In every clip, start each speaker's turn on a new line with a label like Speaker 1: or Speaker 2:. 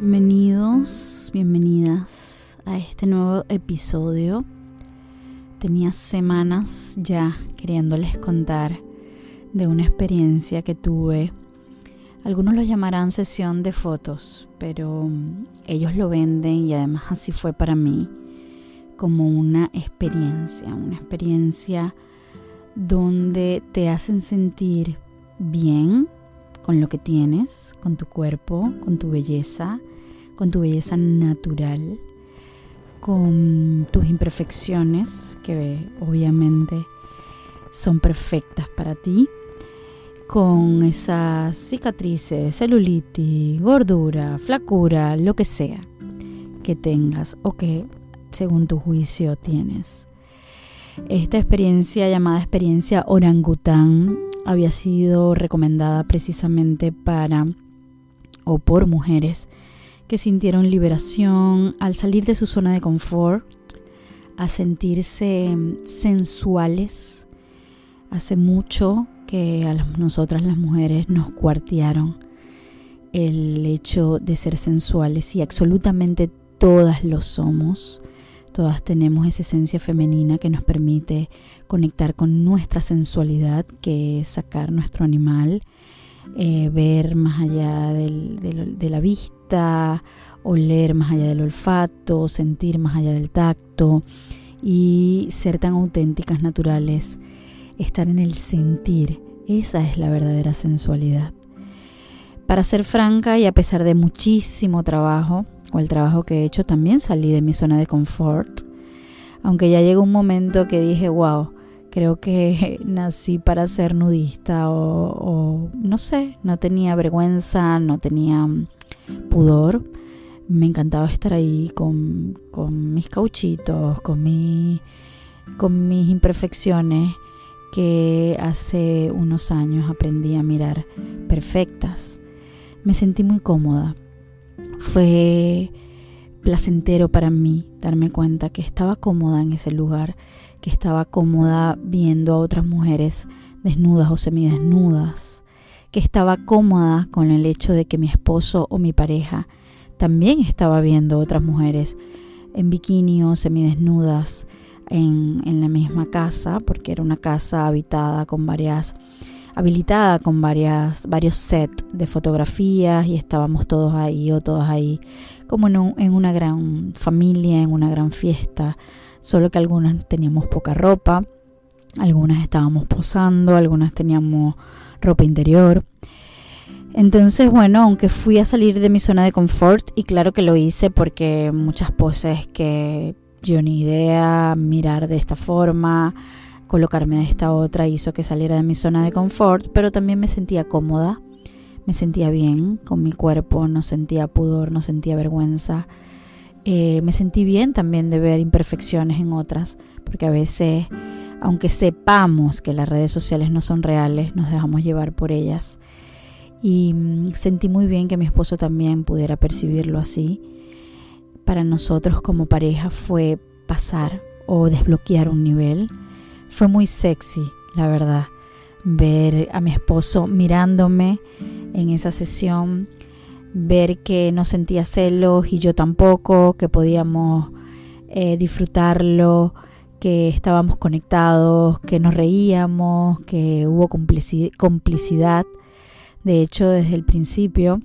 Speaker 1: Bienvenidos, bienvenidas a este nuevo episodio. Tenía semanas ya queriéndoles contar de una experiencia que tuve. Algunos lo llamarán sesión de fotos, pero mm, ellos lo venden y además así fue para mí como una experiencia, una experiencia donde te hacen sentir bien, con lo que tienes, con tu cuerpo, con tu belleza, con tu belleza natural, con tus imperfecciones, que obviamente son perfectas para ti, con esas cicatrices, celulitis, gordura, flacura, lo que sea que tengas o que según tu juicio tienes. Esta experiencia llamada experiencia orangután había sido recomendada precisamente para o por mujeres que sintieron liberación al salir de su zona de confort, a sentirse sensuales. Hace mucho que a nosotras las mujeres nos cuartearon el hecho de ser sensuales y absolutamente todas lo somos. Todas tenemos esa esencia femenina que nos permite conectar con nuestra sensualidad, que es sacar nuestro animal, eh, ver más allá de la vista, oler más allá del olfato, sentir más allá del tacto y ser tan auténticas, naturales, estar en el sentir. Esa es la verdadera sensualidad. Para ser franca y a pesar de muchísimo trabajo, o el trabajo que he hecho, también salí de mi zona de confort. Aunque ya llegó un momento que dije, wow, creo que nací para ser nudista o, no sé, no tenía vergüenza, no tenía pudor. Me encantaba estar ahí con, con mis cauchitos, con, mi, con mis imperfecciones que hace unos años aprendí a mirar perfectas. Me sentí muy cómoda fue placentero para mí darme cuenta que estaba cómoda en ese lugar, que estaba cómoda viendo a otras mujeres desnudas o semidesnudas, estaba cómoda con el hecho de que mi esposo o mi pareja también estaba viendo otras mujeres en bikini semidesnudas en, en la misma casa, porque era una casa habitada con varias habilitada con varias, varios sets de fotografías y estábamos todos ahí o todas ahí como en, en una gran familia, en una gran fiesta, solo que algunas teníamos poca ropa, algunas estábamos posando, algunas teníamos ropa interior. Entonces, bueno, aunque fui a salir de mi zona de confort, y claro que lo hice porque muchas poses que yo ni idea mirar de esta forma, Colocarme de esta otra hizo que saliera de mi zona de confort, pero también me sentía cómoda, me sentía bien con mi cuerpo, no sentía pudor, no sentía vergüenza. Eh, me sentí bien también de ver imperfecciones en otras, porque a veces, aunque sepamos que las redes sociales no son reales, nos dejamos llevar por ellas. Y mm, sentí muy bien que mi esposo también pudiera percibirlo así. Para nosotros como pareja fue pasar o desbloquear un nivel fue muy sexy, la verdad, ver a mi esposo mirándome en esa sesión, ver que no sentía celos y yo tampoco, que podíamos eh, disfrutarlo, que estábamos conectados, que nos reíamos, que hubo complicidad. De hecho, desde el principio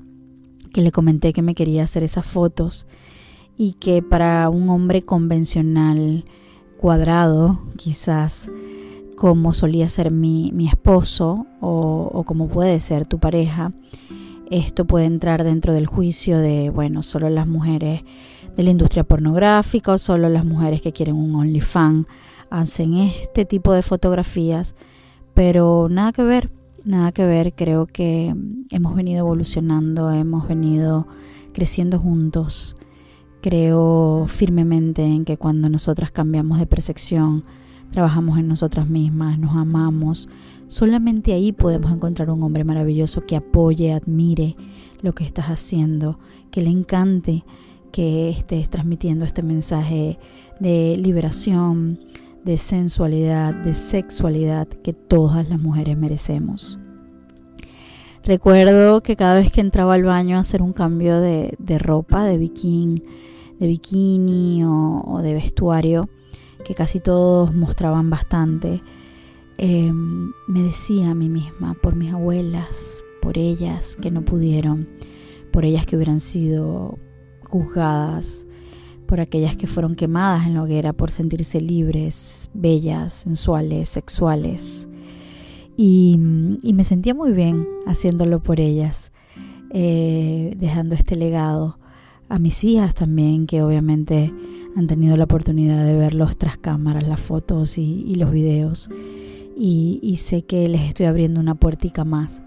Speaker 1: que le comenté que me quería hacer esas fotos y que para un hombre convencional cuadrado, quizás como solía ser mi, esposo o, como puede ser tu pareja, esto puede entrar dentro del juicio de, bueno, solo las mujeres de la industria pornográfica o solo las mujeres que quieren un OnlyFans hacen este tipo de fotografías, pero nada que ver, nada que ver, creo que hemos venido evolucionando, hemos venido creciendo juntos. Creo firmemente en que cuando nosotras cambiamos de percepción, trabajamos en nosotras mismas, nos amamos, solamente ahí podemos encontrar un hombre maravilloso que apoye, admire lo que estás haciendo, que le encante que estés transmitiendo este mensaje de liberación, de sensualidad, de sexualidad que todas las mujeres merecemos. Recuerdo que cada vez que entraba al baño a hacer un cambio de, ropa, de bikini, de bikini o, de vestuario, que casi todos mostraban bastante, em, me decía a mí misma, por mis abuelas, por ellas que no pudieron, por ellas que hubieran sido juzgadas, por aquellas que fueron quemadas en la hoguera por sentirse libres, bellas, sensuales, sexuales. Y, me sentía muy bien haciéndolo por ellas, eh, dejando este legado a mis hijas también, que obviamente han tenido la oportunidad de ver los tras cámaras, las fotos y, los videos. Y, sé que les estoy abriendo una puertica más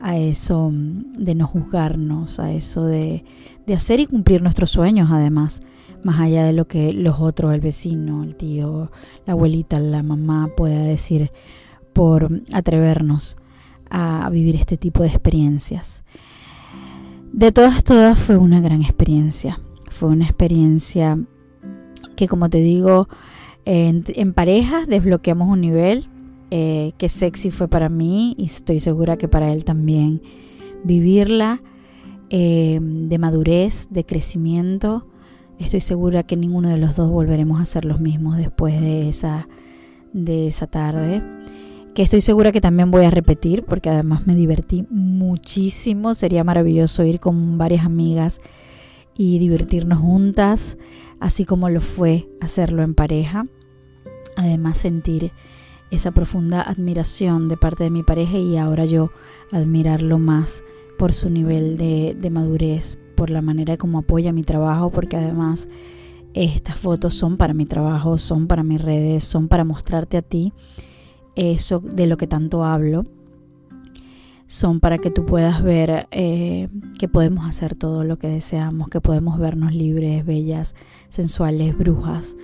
Speaker 1: a eso de no juzgarnos, a eso de, de hacer y cumplir nuestros sueños además, más allá de lo que los otros, el vecino, el tío, la abuelita, la mamá pueda decir por atrevernos a vivir este tipo de experiencias. De todas, todas fue una gran experiencia. Fue una experiencia que, como te digo, en, pareja desbloqueamos un nivel eh, que sexy fue para mí y estoy segura que para él también. Vivirla eh, de madurez, de crecimiento. Estoy segura que ninguno de los dos volveremos a ser los mismos después de esa, de esa tarde que estoy segura que también voy a repetir porque además me divertí muchísimo. Sería maravilloso ir con varias amigas y divertirnos juntas, así como lo fue hacerlo en pareja. Además sentir esa profunda admiración de parte de mi pareja y ahora yo admirarlo más por su nivel de, de madurez, por la manera como apoya mi trabajo, porque además estas fotos son para mi trabajo, son para mis redes, son para mostrarte a ti eso de lo que tanto hablo, son para que tú puedas ver eh, que podemos hacer todo lo que deseamos, que podemos vernos libres, bellas, sensuales, brujas,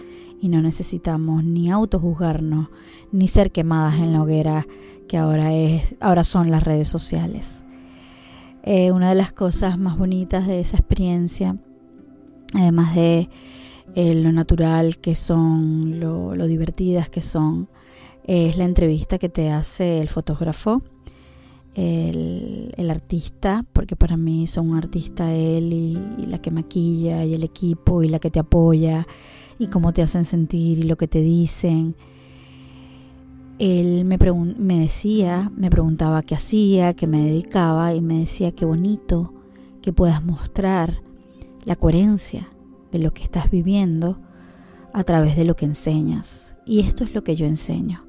Speaker 1: y no necesitamos ni autojuzgarnos, ni ser quemadas en la hoguera que ahora, es, ahora son las redes sociales. Eh, una de las cosas más bonitas de esa experiencia, además de eh, lo natural que son, lo divertidas que son, es la entrevista que te hace el fotógrafo, el, artista, porque para mí son un artista él y, la que maquilla y el equipo y la que te apoya y cómo te hacen sentir y lo que te dicen. Él me, me decía, me preguntaba qué hacía, qué me dedicaba y me decía qué bonito que puedas mostrar la coherencia de lo que estás viviendo a través de lo que enseñas. Y esto es lo que yo enseño.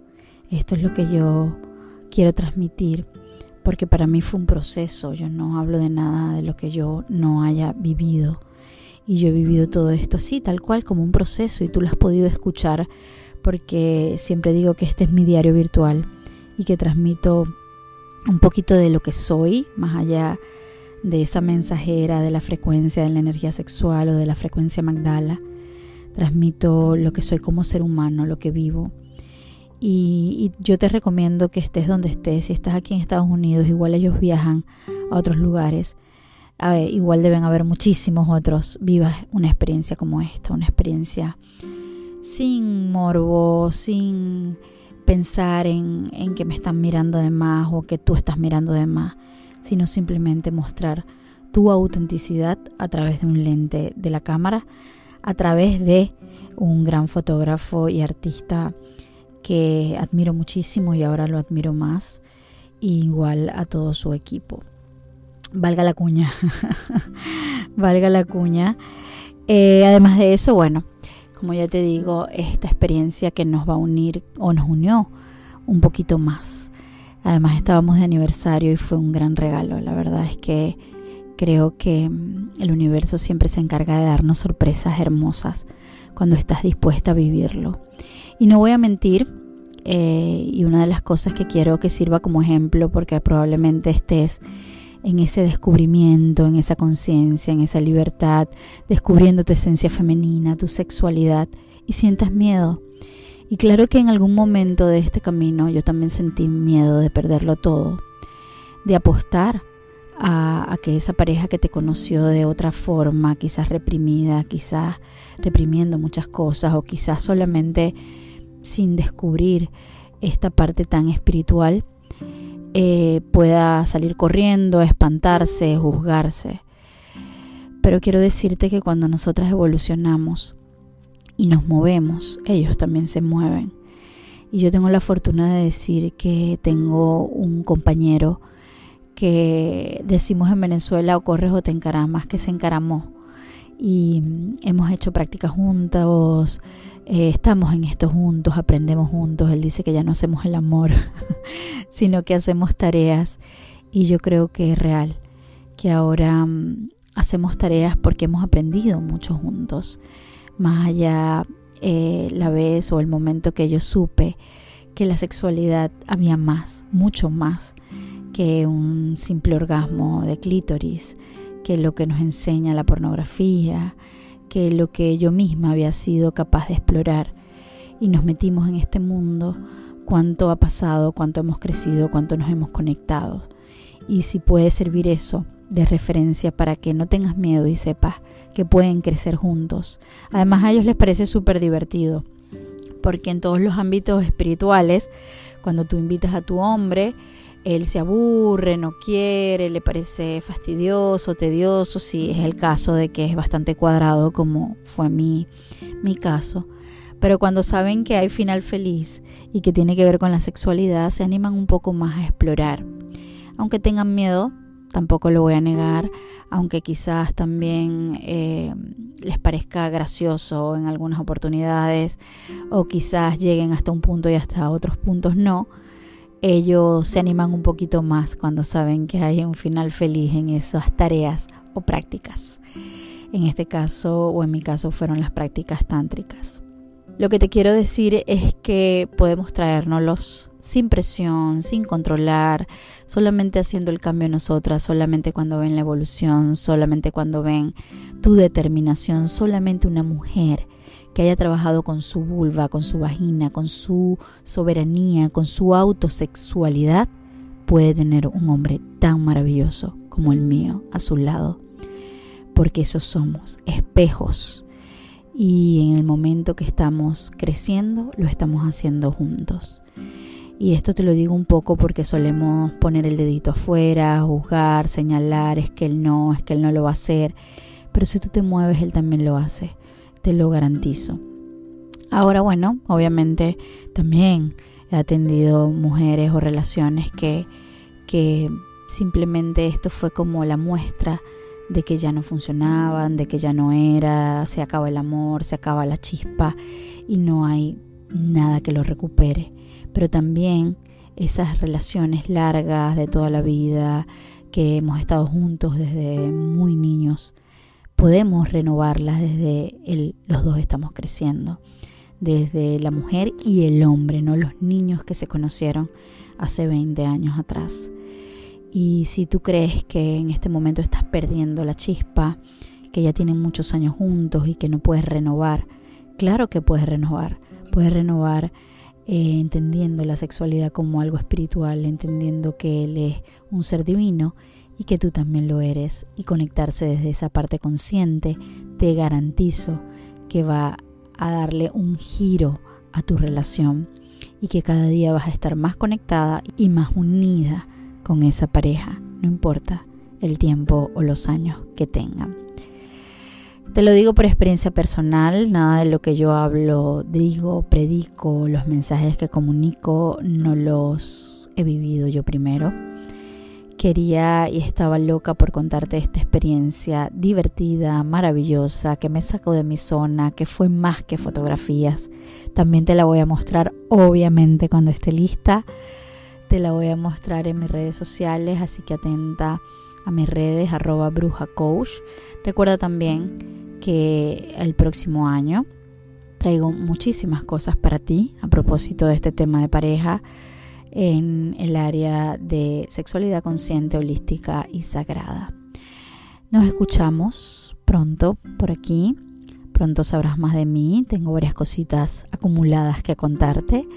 Speaker 1: Esto es lo que yo quiero transmitir, porque para mí fue un proceso, yo no hablo de nada de lo que yo no haya vivido. Y yo he vivido todo esto así, tal cual, como un proceso, y tú lo has podido escuchar, porque siempre digo que este es mi diario virtual y que transmito un poquito de lo que soy, más allá de esa mensajera de la frecuencia de la energía sexual o de la frecuencia Magdala. Transmito lo que soy como ser humano, lo que vivo y, yo te recomiendo que estés donde estés. Si estás aquí en Estados Unidos, igual ellos viajan a otros lugares. Igual deben haber muchísimos otros. Vivas una experiencia como esta, una experiencia sin morbo, sin pensar en, en que me están mirando de más o que tú estás mirando de más, sino simplemente mostrar tu autenticidad a través de un lente de la cámara, a través de un gran fotógrafo y artista que admiro muchísimo y ahora lo admiro más, igual a todo su equipo. Valga la cuña, valga la cuña. Eh, además de eso, bueno, como ya te digo, esta experiencia que nos va a unir o nos unió un poquito más. Además estábamos de aniversario y fue un gran regalo. La verdad es que creo que mm, el universo siempre se encarga de darnos sorpresas hermosas cuando estás dispuesta a vivirlo. Y no voy a mentir, eh, y una de las cosas que quiero que sirva como ejemplo, porque probablemente estés en ese descubrimiento, en esa conciencia, en esa libertad, descubriendo tu esencia femenina, tu sexualidad, y sientas miedo. Y claro que en algún momento de este camino yo también sentí miedo de perderlo todo, de apostar a, que esa pareja que te conoció de otra forma, quizás reprimida, quizás reprimiendo muchas cosas o quizás solamente sin descubrir esta parte tan espiritual, eh, pueda salir corriendo, espantarse, juzgarse. Pero quiero decirte que cuando nosotras evolucionamos y nos movemos, ellos también se mueven. Y yo tengo la fortuna de decir que tengo un compañero que decimos en Venezuela o corres o te encaramas, que se encaramó. Y hemos hecho prácticas juntos, eh, estamos en esto juntos, aprendemos juntos. Él dice que ya no hacemos el amor, sino que hacemos tareas. Y yo creo que es real, que ahora mm, hacemos tareas porque hemos aprendido mucho juntos. Más allá eh, la vez o el momento que yo supe que la sexualidad había más, mucho más que un simple orgasmo de clítoris, que lo que nos enseña la pornografía, que lo que yo misma había sido capaz de explorar. Y nos metimos en este mundo, cuánto ha pasado, cuánto hemos crecido, cuánto nos hemos conectado. Y si puede servir eso de referencia para que no tengas miedo y sepas que pueden crecer juntos. Además a ellos les parece súper divertido, porque en todos los ámbitos espirituales, cuando tú invitas a tu hombre, él se aburre, no quiere, le parece fastidioso, tedioso, si es el caso de que es bastante cuadrado como fue mi, mi caso. Pero cuando saben que hay final feliz y que tiene que ver con la sexualidad, se animan un poco más a explorar. Aunque tengan miedo, tampoco lo voy a negar, aunque quizás también eh, les parezca gracioso en algunas oportunidades o quizás lleguen hasta un punto y hasta otros puntos no, ellos se animan un poquito más cuando saben que hay un final feliz en esas tareas o prácticas. En este caso o en mi caso fueron las prácticas tántricas. Lo que te quiero decir es que podemos traérnoslos sin presión, sin controlar, solamente haciendo el cambio nosotras, solamente cuando ven la evolución, solamente cuando ven tu determinación, solamente una mujer que haya trabajado con su vulva, con su vagina, con su soberanía, con su autosexualidad, puede tener un hombre tan maravilloso como el mío a su lado. Porque esos somos espejos y en el momento que estamos creciendo lo estamos haciendo juntos. Y esto te lo digo un poco porque solemos poner el dedito afuera, juzgar, señalar, es que él no, es que él no lo va a hacer. Pero si tú te mueves, él también lo hace, te lo garantizo. Ahora, bueno, obviamente también he atendido mujeres o relaciones que, que simplemente esto fue como la muestra de que ya no funcionaban, de que ya no era, se acaba el amor, se acaba la chispa y no hay nada que lo recupere. Pero también esas relaciones largas de toda la vida, que hemos estado juntos desde muy niños, podemos renovarlas desde el, los dos estamos creciendo, desde la mujer y el hombre, no los niños que se conocieron hace 20 años atrás. Y si tú crees que en este momento estás perdiendo la chispa, que ya tienen muchos años juntos y que no puedes renovar, claro que puedes renovar. Puedes renovar eh, entendiendo la sexualidad como algo espiritual, entendiendo que Él es un ser divino y que tú también lo eres y conectarse desde esa parte consciente, te garantizo que va a darle un giro a tu relación y que cada día vas a estar más conectada y más unida con esa pareja, no importa el tiempo o los años que tengan. Te lo digo por experiencia personal, nada de lo que yo hablo, digo, predico, los mensajes que comunico, no los he vivido yo primero. Quería y estaba loca por contarte esta experiencia divertida, maravillosa, que me sacó de mi zona, que fue más que fotografías. También te la voy a mostrar, obviamente, cuando esté lista te la voy a mostrar en mis redes sociales, así que atenta a mis redes arroba bruja coach. Recuerda también que el próximo año traigo muchísimas cosas para ti a propósito de este tema de pareja en el área de sexualidad consciente, holística y sagrada. Nos escuchamos pronto por aquí. Pronto sabrás más de mí. Tengo varias cositas acumuladas que contarte.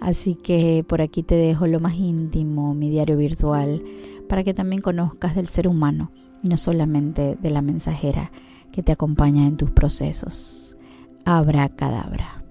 Speaker 1: Así que por aquí te dejo lo más íntimo, mi diario virtual, para que también conozcas del ser humano y no solamente de la mensajera que te acompaña en tus procesos. Abra cadabra.